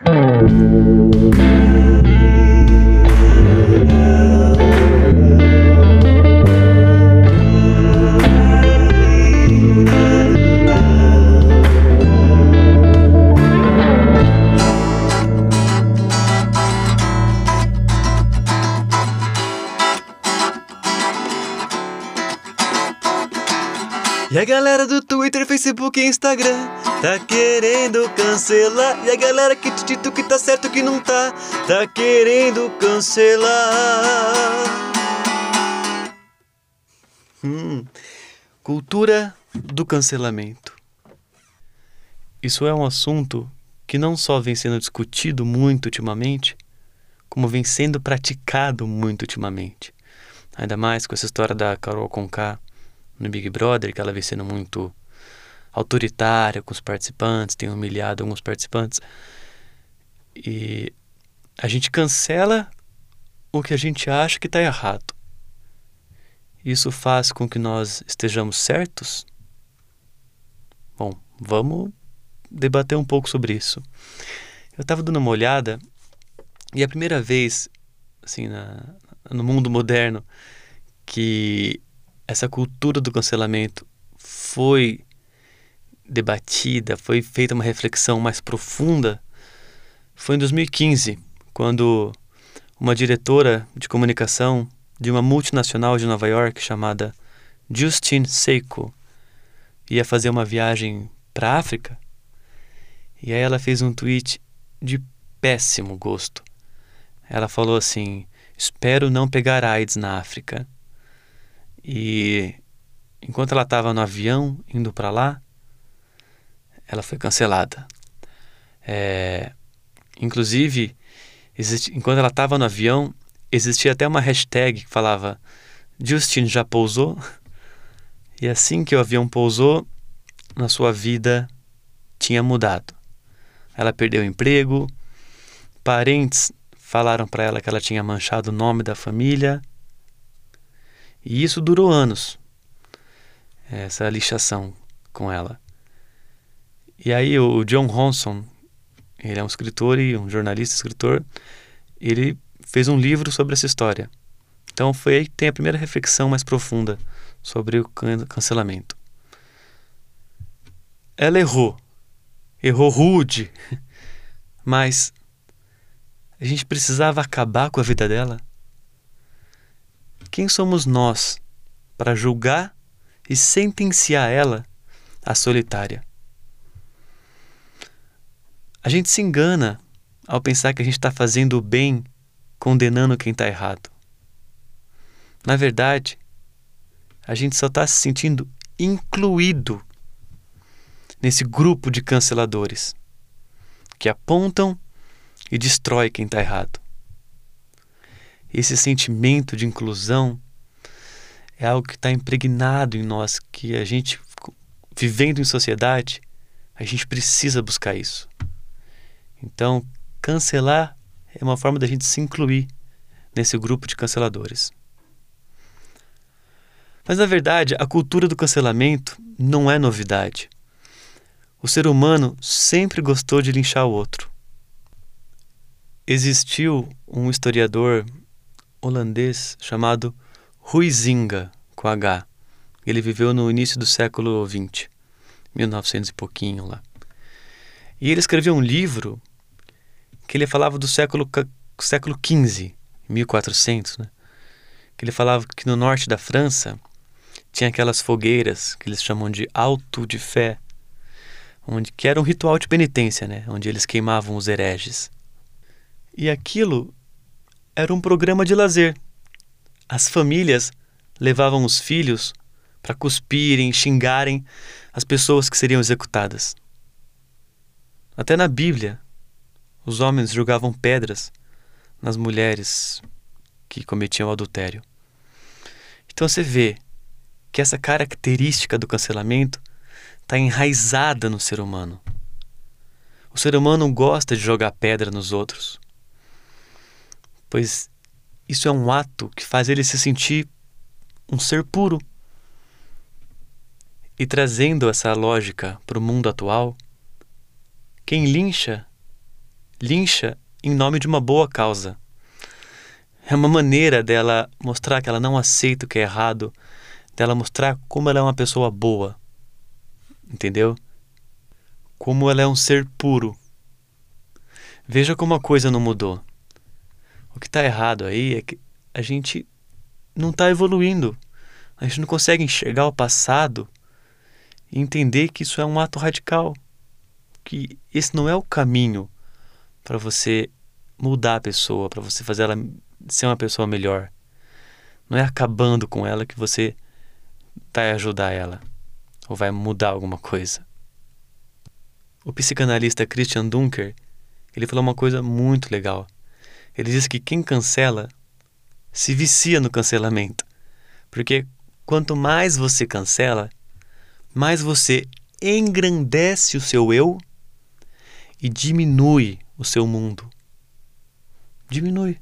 Müzik E a galera do Twitter, Facebook e Instagram tá querendo cancelar. E a galera que te dito que tá certo que não tá, tá querendo cancelar. Hum, cultura do cancelamento. Isso é um assunto que não só vem sendo discutido muito ultimamente, como vem sendo praticado muito ultimamente. Ainda mais com essa história da Carol Conká no Big Brother, que ela vem sendo muito autoritária com os participantes, tem humilhado alguns participantes. E a gente cancela o que a gente acha que está errado. Isso faz com que nós estejamos certos? Bom, vamos debater um pouco sobre isso. Eu estava dando uma olhada e é a primeira vez, assim, na, no mundo moderno, que essa cultura do cancelamento foi debatida, foi feita uma reflexão mais profunda, foi em 2015, quando uma diretora de comunicação de uma multinacional de Nova York chamada Justine Seiko ia fazer uma viagem para a África. E aí ela fez um tweet de péssimo gosto. Ela falou assim: "Espero não pegar AIDS na África". E enquanto ela estava no avião indo para lá, ela foi cancelada. É, inclusive, enquanto ela estava no avião, existia até uma hashtag que falava Justin já pousou? E assim que o avião pousou, na sua vida tinha mudado. Ela perdeu o emprego, parentes falaram para ela que ela tinha manchado o nome da família e isso durou anos, essa lixação com ela. E aí o John Ronson, ele é um escritor e um jornalista escritor, ele fez um livro sobre essa história. Então foi aí que tem a primeira reflexão mais profunda sobre o cancelamento. Ela errou, errou rude, mas a gente precisava acabar com a vida dela quem somos nós para julgar e sentenciar ela a solitária? A gente se engana ao pensar que a gente está fazendo o bem condenando quem está errado. Na verdade, a gente só está se sentindo incluído nesse grupo de canceladores que apontam e destrói quem está errado esse sentimento de inclusão é algo que está impregnado em nós, que a gente, vivendo em sociedade, a gente precisa buscar isso. Então, cancelar é uma forma da gente se incluir nesse grupo de canceladores. Mas, na verdade, a cultura do cancelamento não é novidade. O ser humano sempre gostou de linchar o outro. Existiu um historiador holandês chamado Huizinga, com H. Ele viveu no início do século XX, 1900 e pouquinho lá. E ele escreveu um livro que ele falava do século, século XV, 1400, né? Que ele falava que no norte da França tinha aquelas fogueiras que eles chamam de alto de fé, onde que era um ritual de penitência, né? Onde eles queimavam os hereges. E aquilo era um programa de lazer. As famílias levavam os filhos para cuspirem, xingarem as pessoas que seriam executadas. Até na Bíblia, os homens jogavam pedras nas mulheres que cometiam adultério. Então você vê que essa característica do cancelamento está enraizada no ser humano. O ser humano gosta de jogar pedra nos outros pois isso é um ato que faz ele se sentir um ser puro. E trazendo essa lógica para o mundo atual, quem lincha lincha em nome de uma boa causa. É uma maneira dela mostrar que ela não aceita o que é errado, dela mostrar como ela é uma pessoa boa. Entendeu? Como ela é um ser puro. Veja como a coisa não mudou. O que está errado aí é que a gente não está evoluindo. A gente não consegue enxergar o passado e entender que isso é um ato radical. Que esse não é o caminho para você mudar a pessoa, para você fazer ela ser uma pessoa melhor. Não é acabando com ela que você vai ajudar ela ou vai mudar alguma coisa. O psicanalista Christian Dunker, ele falou uma coisa muito legal. Ele diz que quem cancela se vicia no cancelamento. Porque quanto mais você cancela, mais você engrandece o seu eu e diminui o seu mundo. Diminui.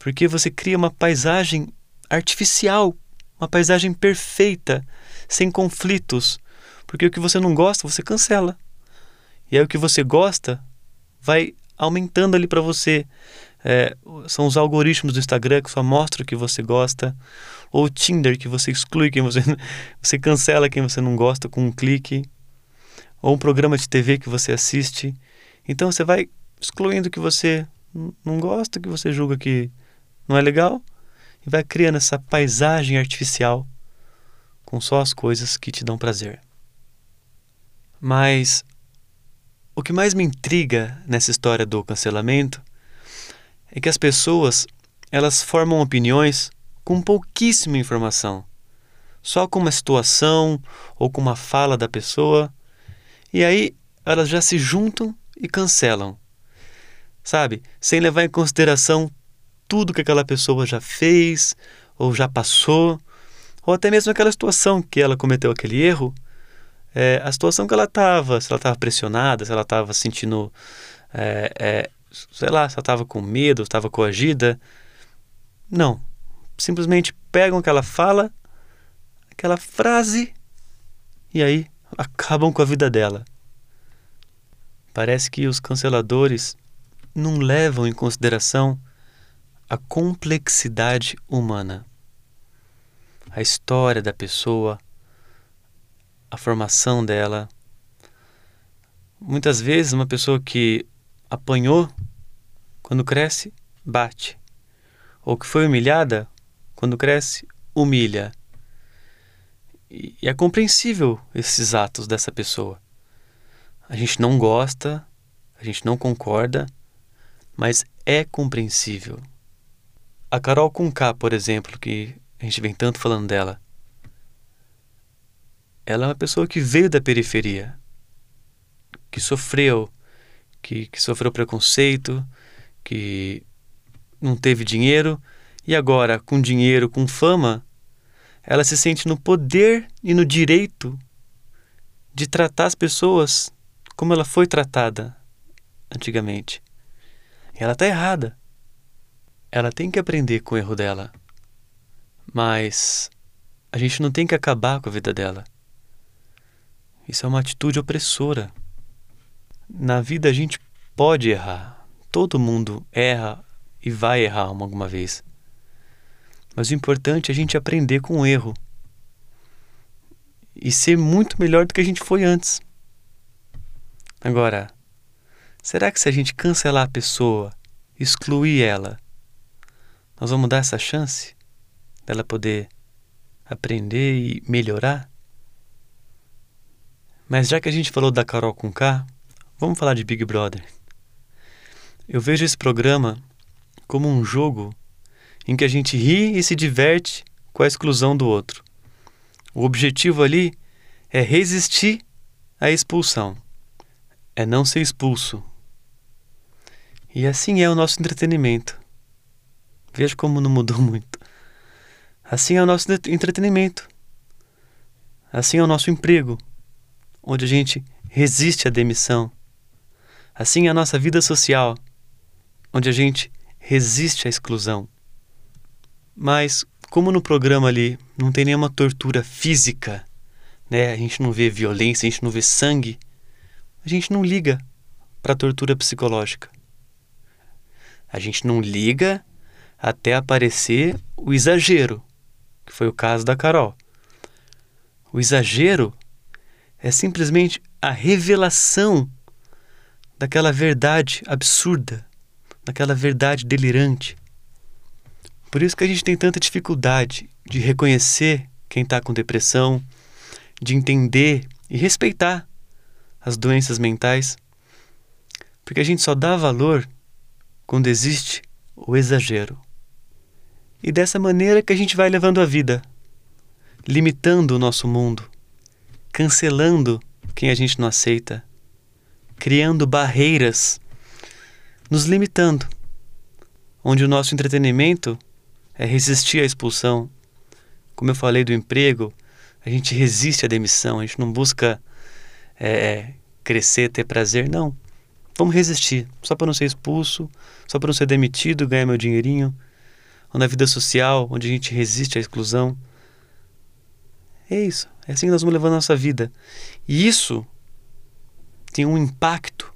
Porque você cria uma paisagem artificial, uma paisagem perfeita, sem conflitos. Porque o que você não gosta, você cancela. E aí o que você gosta vai aumentando ali para você. É, são os algoritmos do Instagram que só mostram o que você gosta, ou o Tinder que você exclui quem você você cancela quem você não gosta com um clique, ou um programa de TV que você assiste. Então você vai excluindo o que você não gosta, que você julga que não é legal, e vai criando essa paisagem artificial com só as coisas que te dão prazer. Mas o que mais me intriga nessa história do cancelamento é que as pessoas elas formam opiniões com pouquíssima informação, só com uma situação ou com uma fala da pessoa, e aí elas já se juntam e cancelam, sabe? Sem levar em consideração tudo que aquela pessoa já fez ou já passou, ou até mesmo aquela situação que ela cometeu aquele erro é, a situação que ela estava, se ela estava pressionada, se ela estava sentindo, é, é, sei lá, se ela estava com medo, estava coagida. Não. Simplesmente pegam aquela fala, aquela frase, e aí acabam com a vida dela. Parece que os canceladores não levam em consideração a complexidade humana, a história da pessoa, a formação dela. Muitas vezes, uma pessoa que apanhou, quando cresce, bate. Ou que foi humilhada, quando cresce, humilha. E é compreensível esses atos dessa pessoa. A gente não gosta, a gente não concorda, mas é compreensível. A Carol Conká, por exemplo, que a gente vem tanto falando dela, ela é uma pessoa que veio da periferia, que sofreu, que, que sofreu preconceito, que não teve dinheiro e agora, com dinheiro, com fama, ela se sente no poder e no direito de tratar as pessoas como ela foi tratada antigamente. Ela está errada. Ela tem que aprender com o erro dela. Mas a gente não tem que acabar com a vida dela. Isso é uma atitude opressora. Na vida a gente pode errar. Todo mundo erra e vai errar alguma vez. Mas o importante é a gente aprender com o erro e ser muito melhor do que a gente foi antes. Agora, será que se a gente cancelar a pessoa, excluir ela, nós vamos dar essa chance dela poder aprender e melhorar? Mas já que a gente falou da Carol com K, vamos falar de Big Brother. Eu vejo esse programa como um jogo em que a gente ri e se diverte com a exclusão do outro. O objetivo ali é resistir à expulsão, é não ser expulso. E assim é o nosso entretenimento. Veja como não mudou muito. Assim é o nosso entretenimento. Assim é o nosso emprego onde a gente resiste à demissão. Assim é a nossa vida social, onde a gente resiste à exclusão. Mas, como no programa ali não tem nenhuma tortura física, né? a gente não vê violência, a gente não vê sangue, a gente não liga para tortura psicológica. A gente não liga até aparecer o exagero, que foi o caso da Carol. O exagero é simplesmente a revelação daquela verdade absurda, daquela verdade delirante. Por isso que a gente tem tanta dificuldade de reconhecer quem está com depressão, de entender e respeitar as doenças mentais, porque a gente só dá valor quando existe o exagero. E dessa maneira que a gente vai levando a vida, limitando o nosso mundo, cancelando quem a gente não aceita, criando barreiras, nos limitando, onde o nosso entretenimento é resistir à expulsão. Como eu falei do emprego, a gente resiste à demissão, a gente não busca é, é crescer, ter prazer, não. Vamos resistir, só para não ser expulso, só para não ser demitido, ganhar meu dinheirinho. Ou na vida social, onde a gente resiste à exclusão. É isso, é assim que nós vamos levando a nossa vida. E isso tem um impacto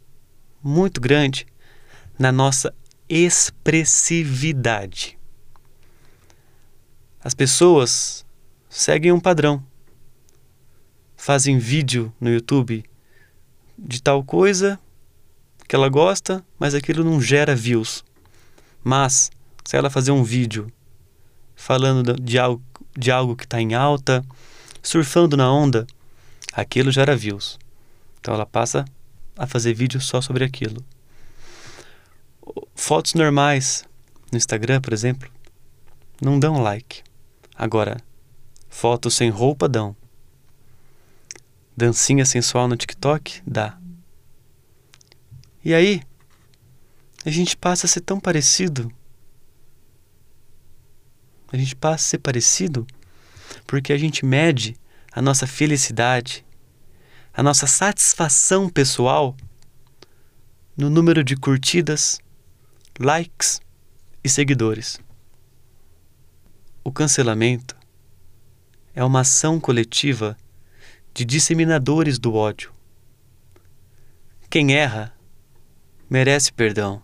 muito grande na nossa expressividade. As pessoas seguem um padrão. Fazem vídeo no YouTube de tal coisa que ela gosta, mas aquilo não gera views. Mas, se ela fazer um vídeo falando de algo, de algo que está em alta, surfando na onda, aquilo gera views. Então ela passa a fazer vídeo só sobre aquilo. Fotos normais no Instagram, por exemplo, não dão like. Agora, fotos sem roupa dão. Dancinha sensual no TikTok? Dá. E aí, a gente passa a ser tão parecido. A gente passa a ser parecido porque a gente mede a nossa felicidade, a nossa satisfação pessoal no número de curtidas, likes e seguidores. O cancelamento é uma ação coletiva de disseminadores do ódio. Quem erra merece perdão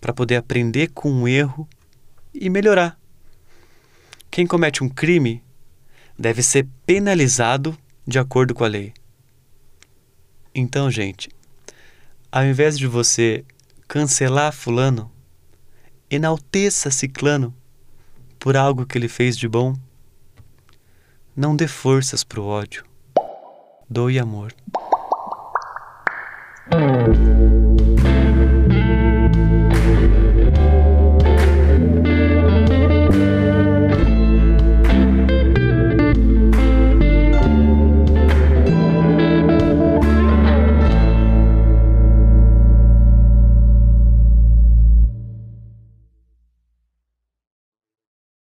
para poder aprender com o erro e melhorar. Quem comete um crime deve ser penalizado de acordo com a lei. Então, gente, ao invés de você cancelar Fulano, enalteça Ciclano por algo que ele fez de bom. Não dê forças para o ódio. Doe amor.